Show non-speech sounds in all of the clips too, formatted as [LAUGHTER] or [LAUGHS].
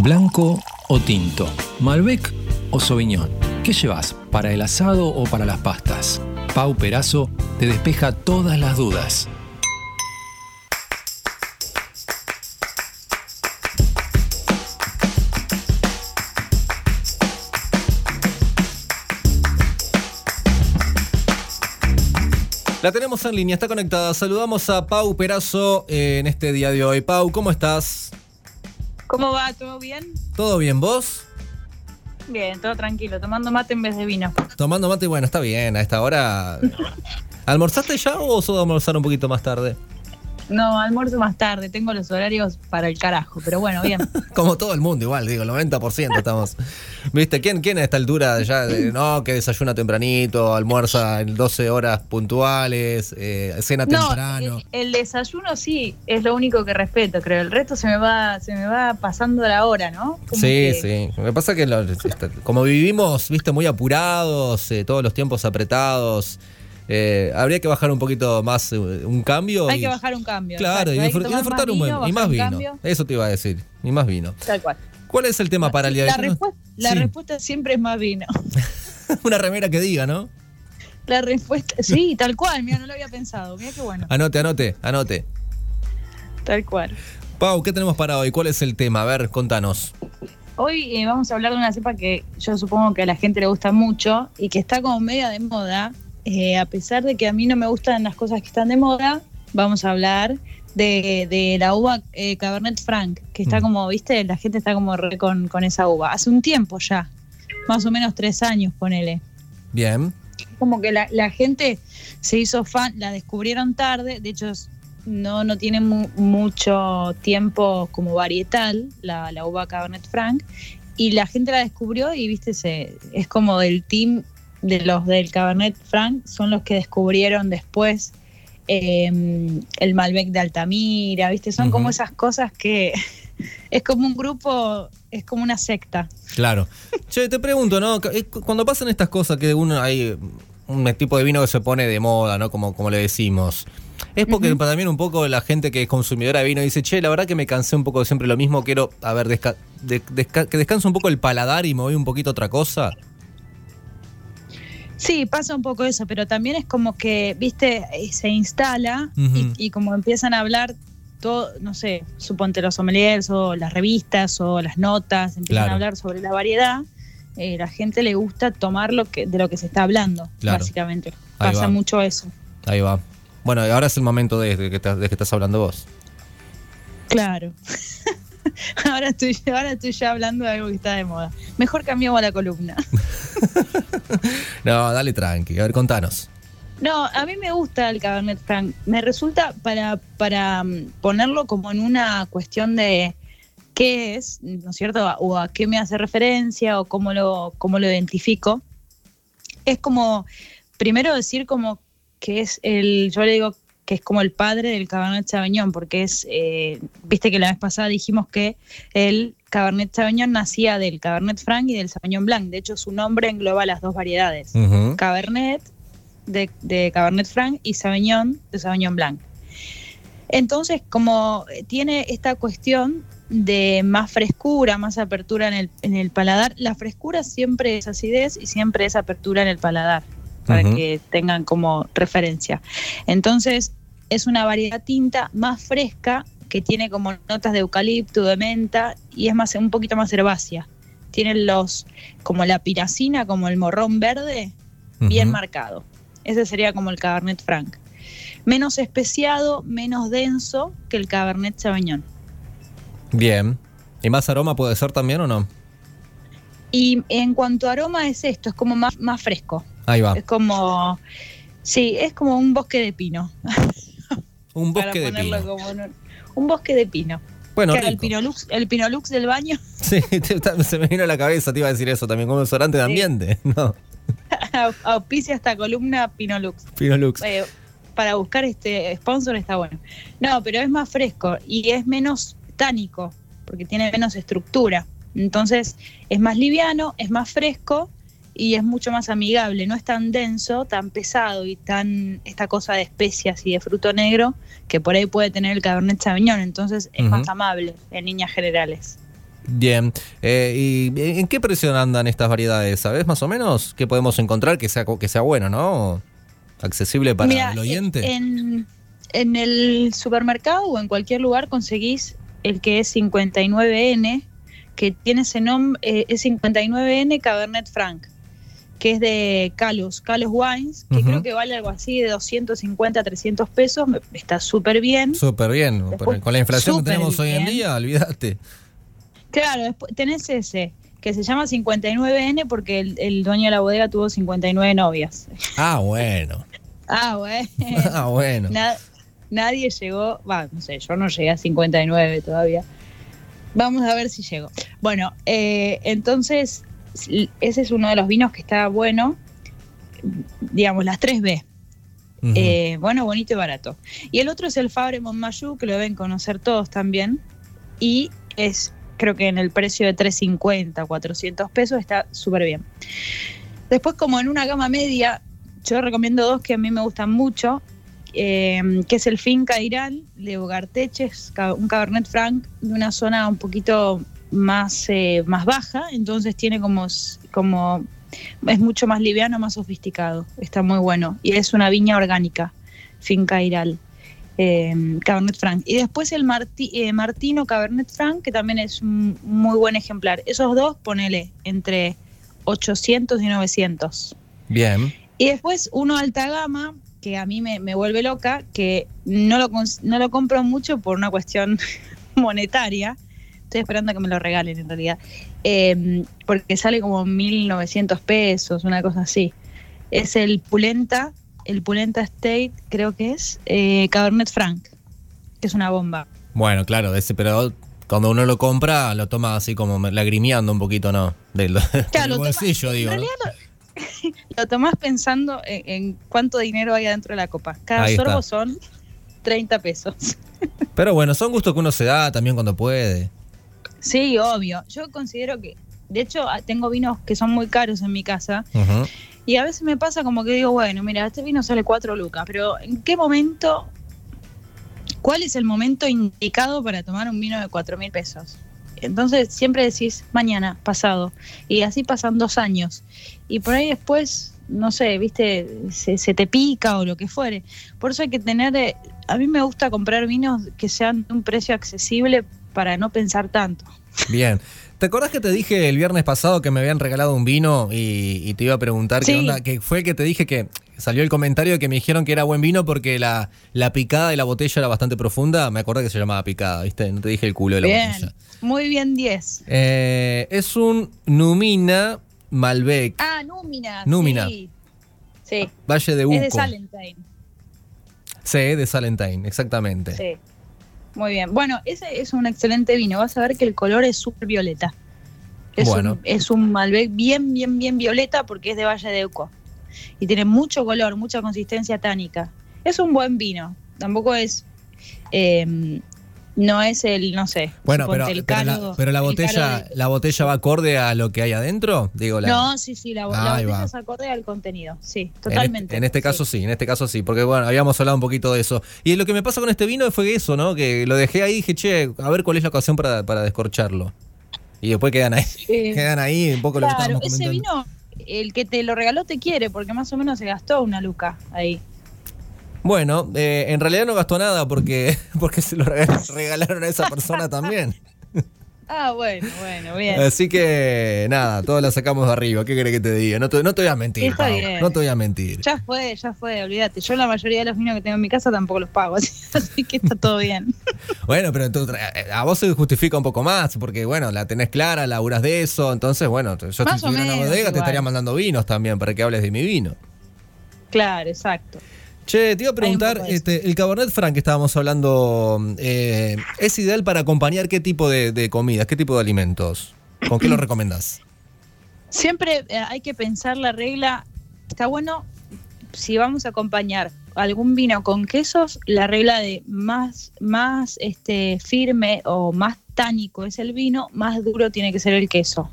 ¿Blanco o tinto? ¿Malbec o Sauvignon? ¿Qué llevas? ¿Para el asado o para las pastas? Pau Perazo te despeja todas las dudas. La tenemos en línea, está conectada. Saludamos a Pau Perazo en este día de hoy. Pau, ¿cómo estás? ¿Cómo va? ¿Todo bien? ¿Todo bien vos? Bien, todo tranquilo, tomando mate en vez de vino. Tomando mate, bueno, está bien, a esta hora. ¿Almorzaste ya o sos de almorzar un poquito más tarde? No, almuerzo más tarde, tengo los horarios para el carajo, pero bueno, bien. [LAUGHS] Como todo el mundo, igual, digo, el 90% estamos. ¿Viste? ¿Quién, ¿Quién a esta altura ya, de, no, que desayuna tempranito, almuerza en 12 horas puntuales, eh, cena temprano? El, el, desayuno sí, es lo único que respeto, creo. El resto se me va, se me va pasando la hora, ¿no? Como sí, que... sí. Me pasa que lo, este, como vivimos, viste, muy apurados, eh, todos los tiempos apretados. Eh, habría que bajar un poquito más eh, un cambio. Hay y, que bajar un cambio. Claro, y, disfr y, disfrutar un buen. Y más vino. Cambio. Eso te iba a decir. Y más vino. Tal cual. ¿Cuál es el tema para el día de hoy? La sí. respuesta siempre es más vino. [LAUGHS] Una remera que diga, ¿no? La respuesta, sí, tal cual. Mira, no lo había pensado. Mira qué bueno. Anote, anote, anote. Tal cual. Pau, ¿qué tenemos para hoy? ¿Cuál es el tema? A ver, contanos. Hoy eh, vamos a hablar de una cepa que yo supongo que a la gente le gusta mucho y que está como media de moda, eh, a pesar de que a mí no me gustan las cosas que están de moda, vamos a hablar de, de la uva eh, Cabernet Franc, que está mm. como, viste, la gente está como re con, con, esa uva. Hace un tiempo ya, más o menos tres años, ponele. Bien. Como que la, la gente se hizo fan, la descubrieron tarde, de hecho no, no tiene mu mucho tiempo como varietal, la, la uva Cabernet Franc, y la gente la descubrió y, viste, se, es como del team de los del Cabernet Franc son los que descubrieron después eh, el Malbec de Altamira, ¿viste? Son uh -huh. como esas cosas que [LAUGHS] es como un grupo, es como una secta. Claro. [LAUGHS] Che, te pregunto, ¿no? Cuando pasan estas cosas que uno hay un tipo de vino que se pone de moda, ¿no? Como, como le decimos. Es porque uh -huh. también un poco la gente que es consumidora de vino dice, che, la verdad que me cansé un poco de siempre lo mismo, quiero, a ver, desca de desca que descanse un poco el paladar y me voy un poquito a otra cosa. Sí, pasa un poco eso, pero también es como que, viste, se instala uh -huh. y, y, como empiezan a hablar todo, no sé, suponte los sommeliers o las revistas o las notas, empiezan claro. a hablar sobre la variedad, eh, la gente le gusta tomar lo que, de lo que se está hablando, claro. básicamente. Ahí pasa va. mucho eso. Ahí va. Bueno, ahora es el momento de, de, que, estás, de que estás hablando vos. Claro. [LAUGHS] ahora, estoy, ahora estoy ya hablando de algo que está de moda. Mejor cambiamos la columna. [LAUGHS] [LAUGHS] no, dale tranqui. A ver, contanos. No, a mí me gusta el Cabernet Franc. Me resulta para, para mm, ponerlo como en una cuestión de qué es, ¿no es cierto? O a qué me hace referencia o cómo lo, cómo lo identifico. Es como, primero decir como que es el, yo le digo que es como el padre del Cabernet Sauvignon, porque es, eh, viste que la vez pasada dijimos que el Cabernet Sauvignon nacía del Cabernet Franc y del Sauvignon Blanc. De hecho, su nombre engloba las dos variedades. Uh -huh. Cabernet de, de, Cabernet Franc y Sauvignon de Sauvignon Blanc. Entonces, como tiene esta cuestión de más frescura, más apertura en el, en el paladar, la frescura siempre es acidez y siempre es apertura en el paladar, para uh -huh. que tengan como referencia. Entonces, es una variedad tinta más fresca que tiene como notas de eucalipto, de menta y es más un poquito más herbácea. Tiene los como la piracina, como el morrón verde, uh -huh. bien marcado. Ese sería como el Cabernet Franc. Menos especiado, menos denso que el Cabernet Sauvignon. Bien. ¿Y más aroma puede ser también o no? Y en cuanto a aroma es esto, es como más, más fresco. Ahí va. Es como, sí, es como un bosque de pino. Un [LAUGHS] bosque de pino. Un, un, bosque de pino. Bueno, el Pinolux, el Pinolux del baño. [LAUGHS] Sí, te, se me vino a la cabeza, te iba a decir eso también, como restaurante de ambiente. [LAUGHS] No. [LAUGHS] Auspicia esta columna Pinolux. Pinolux. Eh, para buscar este sponsor está bueno. No, pero es más fresco y es menos tánico, porque tiene menos estructura. Entonces es más liviano, es más fresco y es mucho más amigable, no es tan denso, tan pesado y tan esta cosa de especias y de fruto negro que por ahí puede tener el Cabernet Sauvignon, entonces es uh -huh. más amable en líneas generales. Bien. Eh, ¿Y en qué precio andan estas variedades? ¿Sabes más o menos qué podemos encontrar que sea, que sea bueno, ¿no? Accesible para el oyente. En, en el supermercado o en cualquier lugar conseguís el que es 59N, que tiene ese nombre, eh, es 59N Cabernet Franc, que es de Calos, Calos Wines, que creo que vale algo así de 250 a 300 pesos, está súper bien. Súper bien, con la inflación que tenemos hoy en día, olvídate. Claro, después tenés ese, que se llama 59N porque el, dueño de la bodega tuvo 59 novias. Ah, bueno. [LAUGHS] ah, bueno. [LAUGHS] ah, bueno. nadie llegó, va, no sé, yo no llegué a 59 todavía. Vamos a ver si llego. Bueno, eh, entonces, ese es uno de los vinos que está bueno, digamos, las 3B. Eh, bueno, bonito y barato. Y el otro es el Fabre Montmayou, que lo deben conocer todos también. Y es creo que en el precio de 350, 400 pesos está súper bien. Después, como en una gama media, yo recomiendo dos que a mí me gustan mucho, eh, que es el Finca Irán de Ugarteches, un Cabernet Franc de una zona un poquito más, eh, más baja, entonces tiene como, como, es mucho más liviano, más sofisticado, está muy bueno. Y es una viña orgánica, Finca Irán eh, Cabernet Franc. Y después el eh, Martino Cabernet Franc, que también es un muy buen ejemplar. Esos dos, ponele entre 800 y 900. Bien. Y después uno alta gama, que a mí me, vuelve loca, que no lo, no lo compro mucho por una cuestión [LAUGHS] monetaria. Estoy esperando a que me lo regalen en realidad. Em, porque sale como 1.900 pesos, una cosa así. Es el Pulenta el Pulenta State, creo que es, eh, Cabernet Franc, que es una bomba. Bueno, claro, ese, pero cuando uno lo compra, lo toma así como lagrimeando un poquito, ¿no? [LAUGHS] Del, claro, bolsillo, digo. ¿no? [LAUGHS] Lo, tomás pensando en, cuánto dinero hay adentro de la copa. Cada sorbo son 30 pesos. [LAUGHS] Pero bueno, son gustos que uno se da también cuando puede. Sí, obvio. Yo considero que, de hecho, tengo vinos que son muy caros en mi casa. Y a veces me pasa como que digo, bueno, mira, este vino sale 4 lucas, pero ¿en qué momento, cuál es el momento indicado para tomar un vino de 4 mil pesos? Entonces siempre decís mañana, pasado, y así pasan dos años. Y por ahí después, no sé, viste, se, se te pica o lo que fuere. Por eso hay que tener, eh, a mí me gusta comprar vinos que sean de un precio accesible para no pensar tanto. Bien. ¿Te acordás que te dije el viernes pasado que me habían regalado un vino y, te iba a preguntar qué onda? Que fue que te dije que salió el comentario de que me dijeron que era buen vino porque la, la picada de la botella era bastante profunda. Me acordé que se llamaba picada, ¿viste? No te dije el culo de la botella. Muy bien, 10. Eh, es un Numina Malbec. Ah, Numina. Numina. Sí. Valle de Uco. Es de Salentine. Sí, de Salentine, exactamente. Sí. Muy bien. Bueno, ese es un excelente vino. Vas a ver que el color es súper violeta. Es, un, es un Malbec bien, bien, bien violeta porque es de Valle de Uco. Y tiene mucho color, mucha consistencia tánica. Es un buen vino. Tampoco es eh, no es el, no sé. Bueno, pero, pero, la, botella, la botella va acorde a lo que hay adentro, digo. No, sí, sí, la, botella es acorde al contenido, sí, totalmente. En, este caso sí. en este caso sí, porque bueno, habíamos hablado un poquito de eso. Y lo que me pasa con este vino fue eso, ¿no? Que lo dejé ahí y dije, che, a ver cuál es la ocasión para, para descorcharlo. Y después quedan ahí, [LAUGHS] quedan ahí un poco lo que estábamos ese vino, el que te lo regaló te quiere, porque más o menos se gastó una luca ahí. Bueno, eh, en realidad no gastó nada porque, [LAUGHS] porque se lo [LAUGHS] regalaron a esa persona también. [LAUGHS] Ah, bueno, bueno, bien. Así que nada, todos la sacamos de arriba. ¿Qué querés que te diga? No te, no te voy a mentir. No te voy a mentir. Ya fue, ya fue, olvídate. Yo la mayoría de los vinos que tengo en mi casa tampoco los pago, así, que está todo bien. bueno, pero eh, a vos se justifica un poco más, porque bueno, la tenés clara, laburas de eso. Entonces, bueno, yo si tuviera una bodega te estaría mandando vinos también para que hables de mi vino. Claro, exacto. Che, te iba a preguntar, este, el Cabernet Franc que estábamos hablando, eh, ¿es ideal para acompañar qué tipo de, comidas, qué tipo de alimentos? ¿Con qué lo recomendás? Siempre eh, hay que pensar la regla, está bueno si vamos a acompañar algún vino con quesos, la regla de más, más este, firme o más tánico es el vino, más duro tiene que ser el queso.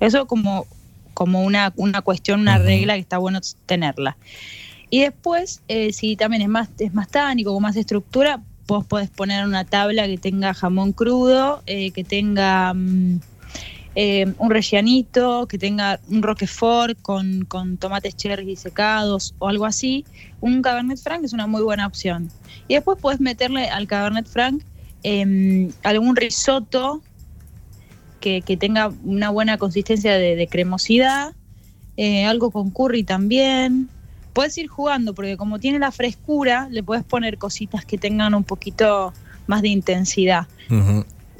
Eso como, como una, una cuestión, una regla que está bueno tenerla. Y después, eh, si también es más, es más tánico, con más estructura, vos podés poner una tabla que tenga jamón crudo, eh, que tenga mm, eh, un rellenito, que tenga un roquefort con, con tomates cherry secados o algo así, un Cabernet Franc es una muy buena opción. Y después puedes meterle al Cabernet Franc em, algún risotto que, que tenga una buena consistencia de, de cremosidad, eh, algo con curry también. Puedes ir jugando porque como tiene la frescura, le puedes poner cositas que tengan un poquito más de intensidad.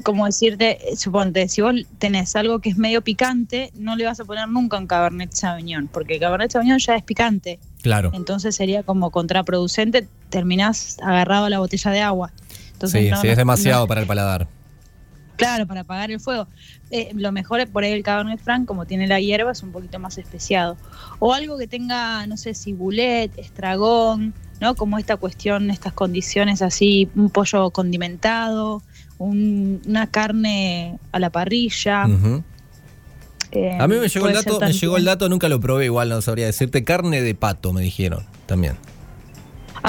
Como decirte, eh, suponte, si vos tenés algo que es medio picante, no le vas a poner nunca un Cabernet Sauvignon, porque el Cabernet Sauvignon ya es picante. Claro. Entonces sería como contraproducente, terminás agarrado a la botella de agua. Entonces, sí, no- sí, es demasiado no- para el paladar. Claro, para apagar el fuego. Eh, lo mejor es por ahí el Cabernet Franc, como tiene la hierba, es un poquito más especiado. O algo que tenga, no sé, cibulet, estragón, ¿no? Como esta cuestión, estas condiciones así, un pollo condimentado, un- una carne a la parrilla. Eh, A mí me llegó el dato, me llegó el dato, nunca lo probé igual, no sabría decirte. Carne de pato, me dijeron también.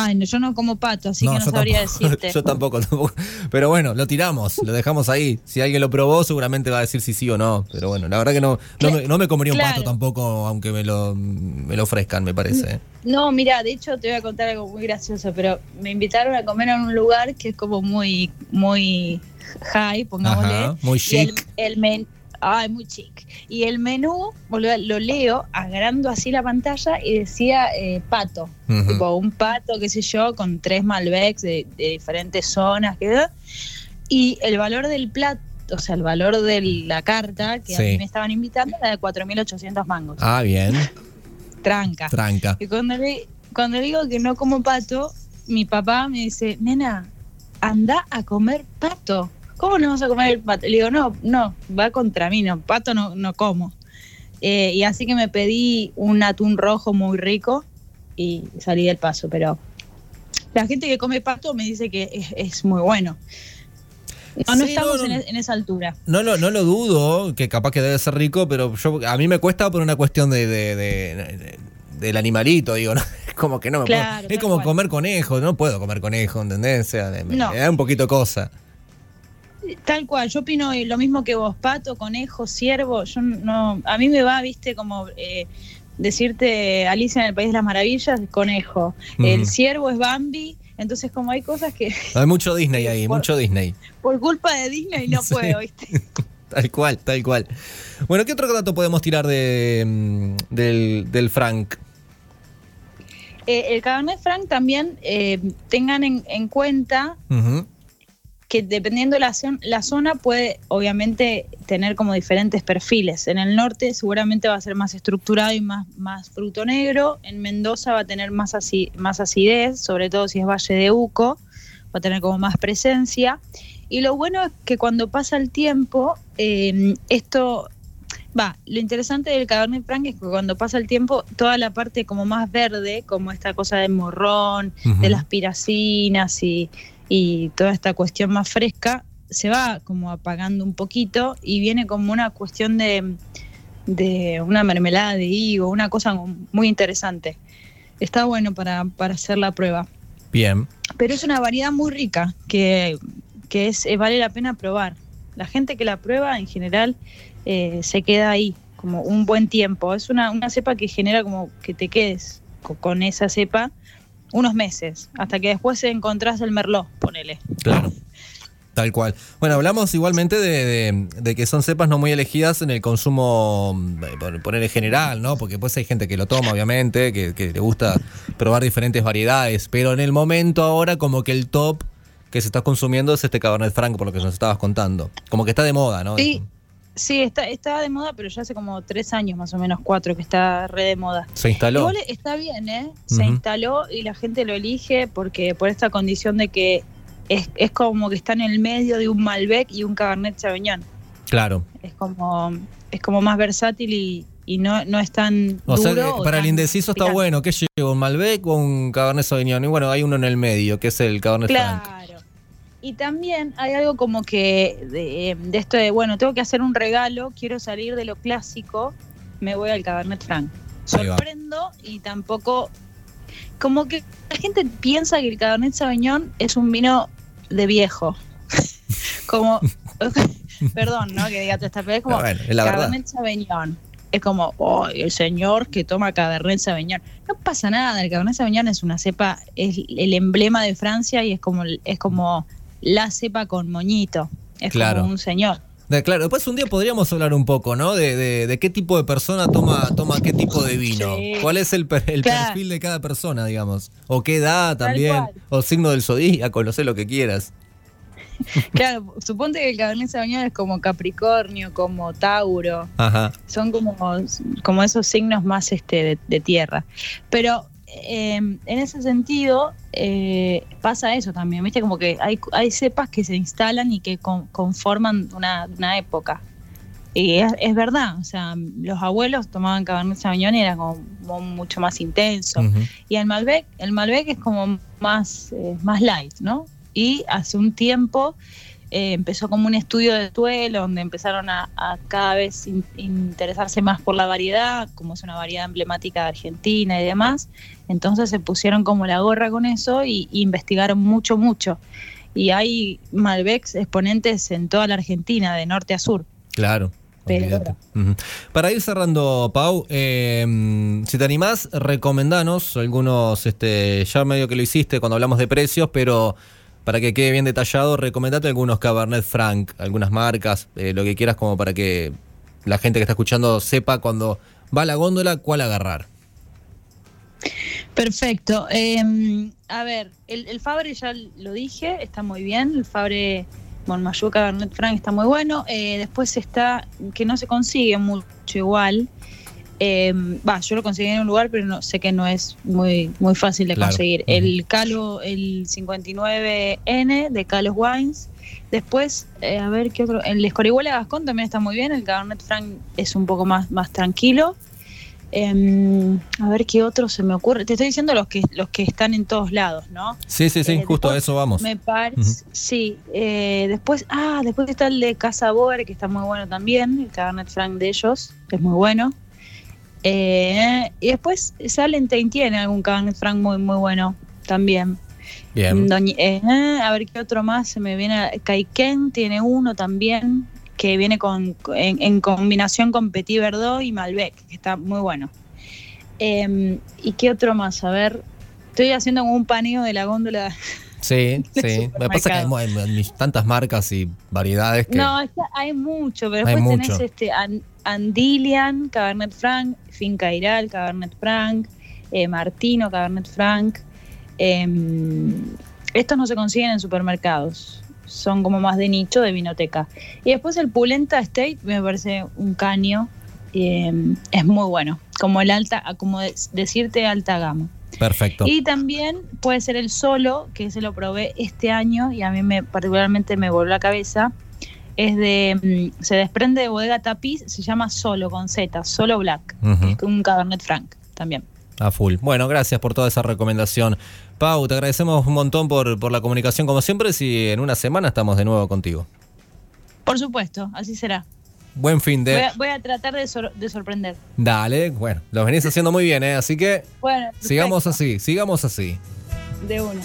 Ay, no, yo no como pato, así que no sabría tampoco, [LAUGHS] decirte. Yo tampoco, tampoco. Pero bueno, lo tiramos, lo dejamos ahí. Si alguien lo probó, seguramente va a decir si sí o no. Pero bueno, la verdad que no, no, me, no me comería un pato tampoco, aunque me lo, me lo ofrezcan, me parece. ¿eh? No, mira, de hecho te voy a contar algo muy gracioso, pero me invitaron a comer en un lugar que es como muy, muy high, pongámosle. Ajá, muy Y el, chic. el men- ay, muy chic. Y el menú, boludo, lo leo agarrando así la pantalla y decía eh, pato. Tipo un pato, qué sé yo, con tres Malbecs de, de diferentes zonas. que Y el valor del plato, o sea, el valor de la carta que a mí me estaban invitando era de 4.800 mangos. Ah, bien. Tranca. Tranca. Y cuando, le, cuando le digo que no como pato, mi papá me dice, nena, anda a comer pato. ¿Cómo no vas a comer el pato? Le digo, no, no, va contra mí, no, pato no, no como. Eh, y así que me pedí un atún rojo muy rico y salí del paso, pero la gente que come pato me dice que es, es muy bueno. No, no Sí, estamos no, no. En, en esa altura. No lo, no lo dudo, que capaz que debe ser rico, pero yo a mí me cuesta por una cuestión de, de- de- de- del animalito, digo, ¿no? Es [LAUGHS] como que no me Claro, puedo. Es como cual. comer conejo, no puedo comer conejo, ¿entendés? O sea, me, No. me da un poquito cosa. Tal cual, yo opino lo mismo que vos, pato, conejo, ciervo, yo no, a mí me va, viste, como eh, decirte Alicia en el País de las Maravillas, conejo, el ciervo es Bambi, entonces como hay cosas que [LAUGHS] Hay mucho Disney ahí, Por- mucho Disney. por culpa de Disney no [LAUGHS] Sí. puedo, viste. [LAUGHS] Tal cual, tal cual. Bueno, ¿qué otro dato podemos tirar de, mm, del, del Frank? Eh, el Cabernet Franc también eh, tengan en, en cuenta. Que dependiendo de la, zon- la zona puede obviamente tener como diferentes perfiles. En el norte seguramente va a ser más estructurado y más, más fruto negro. En Mendoza va a tener más, asi- más acidez, sobre todo si es Valle de Uco, va a tener como más presencia. Y lo bueno es que cuando pasa el tiempo, eh, esto... Va, lo interesante del Cabernet Franc es que cuando pasa el tiempo, toda la parte como más verde, como esta cosa de morrón, de las piracinas y, y toda esta cuestión más fresca, se va como apagando un poquito y viene como una cuestión de, de una mermelada de higo, una cosa muy interesante. Está bueno para, para hacer la prueba. Bien. Pero es una variedad muy rica que, que es, eh, vale la pena probar. La gente que la prueba en general eh, se queda ahí como un buen tiempo. Es una, una cepa que genera como que te quedes co- con esa cepa unos meses, hasta que después encontrás el merlot, ponele. Claro. Tal cual. Bueno, hablamos igualmente de, de- de que son cepas no muy elegidas en el consumo, eh, poner en general, ¿no? Porque pues hay gente que lo toma, obviamente, que, que le gusta probar diferentes variedades, pero en el momento ahora como que el top que se está consumiendo es este Cabernet Franc, por lo que nos estabas contando. Como que está de moda, ¿no? Sí, sí, está, está de moda, pero ya hace como tres años más o menos, cuatro, que está re de moda. Se instaló. Igual está bien, ¿eh? Se instaló y la gente lo elige porque por esta condición de que es, es como que está en el medio de un Malbec y un Cabernet Sauvignon. Claro. Es como, es como más versátil y, y no, no es tan O sea, duro que o para el indeciso está bueno. ¿Qué lleva? ¿Un Malbec o un Cabernet Sauvignon? Y bueno, hay uno en el medio, que es el Cabernet Franc. Y también hay algo como que de, de esto de, bueno, tengo que hacer un regalo, quiero salir de lo clásico, me voy al Cabernet Franc. Sorprendo y tampoco... Como que la gente piensa que el Cabernet Sauvignon es un vino de viejo. [LAUGHS] como... [LAUGHS] perdón, ¿no? Que diga toda esta, pero es como Pero bueno, es la. Cabernet Sauvignon. Es como, oh, el señor que toma Cabernet Sauvignon. No pasa nada, el Cabernet Sauvignon es una cepa, es el emblema de Francia y es como, es como la cepa con moñito. Es Claro. como un señor. De- Claro, después un día podríamos hablar un poco, ¿no? De, de- de qué tipo de persona toma, toma qué tipo de vino. Sí. ¿Cuál es el, el Claro. perfil de cada persona, digamos? O qué edad también. O signo del zodíaco, no sé lo que quieras. [LAUGHS] Claro, suponte que el Cabernet Sauvignon es como Capricornio, como Tauro. Ajá. son como, como esos signos más este, de, de tierra. Pero eh, en ese sentido eh, pasa eso también, ¿viste? Como que hay, hay cepas que se instalan y que con- conforman una, una época. Y es, es verdad, o sea, los abuelos tomaban Cabernet Sauvignon y era como, como mucho más intenso. Y el Malbec, el Malbec es como más, eh, más light, ¿no? Y hace un tiempo eh, empezó como un estudio de suelo donde empezaron a, a cada vez in- interesarse más por la variedad, como es una variedad emblemática de Argentina y demás. Entonces se pusieron como la gorra con eso y, y investigaron mucho, mucho. Y hay Malbecs exponentes en toda la Argentina, de norte a sur. Claro. Para ir cerrando, Pau, eh, si te animás, recomendanos algunos, este, ya medio que lo hiciste cuando hablamos de precios, pero para que quede bien detallado, recomendate algunos Cabernet Franc, algunas marcas, eh, lo que quieras como para que la gente que está escuchando sepa cuando va a la góndola cuál agarrar. Perfecto. Eh, a ver, el, Fabre ya lo dije, está muy bien. El Fabre Monmayou Cabernet Franc está muy bueno. Eh, después está, que no se consigue mucho igual. Eh, Va, yo lo conseguí en un lugar, pero no sé que no es muy, muy fácil de Claro. conseguir. Ujú. El Calo, el 59N de Calos Wines. Después, eh, a ver qué otro. El Escorihuela Gascón también está muy bien. El Cabernet Franc es un poco más, más tranquilo. Em, a ver qué otro se me ocurre. Te estoy diciendo los que los que están en todos lados, ¿no? Sí, sí, sí, Eh, justo a eso vamos. Me parece, sí. eh, después, ah, después está el de Casa Boer, que está muy bueno también. El Cabernet Franc de ellos, que es muy bueno. Eh, y después Salentine tiene algún Franc muy, muy bueno también. Bien. Doña- eh, a ver qué otro más se me viene. Caiquén tiene uno también que viene con en, en combinación con Petit Verdot y Malbec, que está muy bueno. Eh, ¿Y qué otro más? A ver, estoy haciendo un paneo de la góndola. [LAUGHS] Sí, sí. Me pasa que hay, hay- hay tantas marcas y variedades que. No, está- hay mucho, pero Hay después mucho. tenés este An- Andilian, Cabernet Franc, Finca Iral, Cabernet Franc, eh, Martino, Cabernet Franc. Eh, estos no se consiguen en supermercados, son como más de nicho, de vinoteca. Y después el Pulenta State me parece un caño, eh, es muy bueno, como el alta, como de- decirte alta gama. Perfecto. Y también puede ser el solo, que se lo probé este año y a mí me particularmente me voló la cabeza. Es de, mm, se desprende de bodega tapiz, se llama Solo con Z, Solo Black, Ujú. es un Cabernet Franc también. A full. Bueno, gracias por toda esa recomendación. Pau, te agradecemos un montón por, por la comunicación como siempre. Si en una semana estamos de nuevo contigo. Por supuesto, así será. Buen fin de. Voy a, voy a tratar de, sor- de sorprender. Dale, bueno, lo venís haciendo muy bien, ¿eh? Así que Bueno, sigamos así, sigamos así. De una.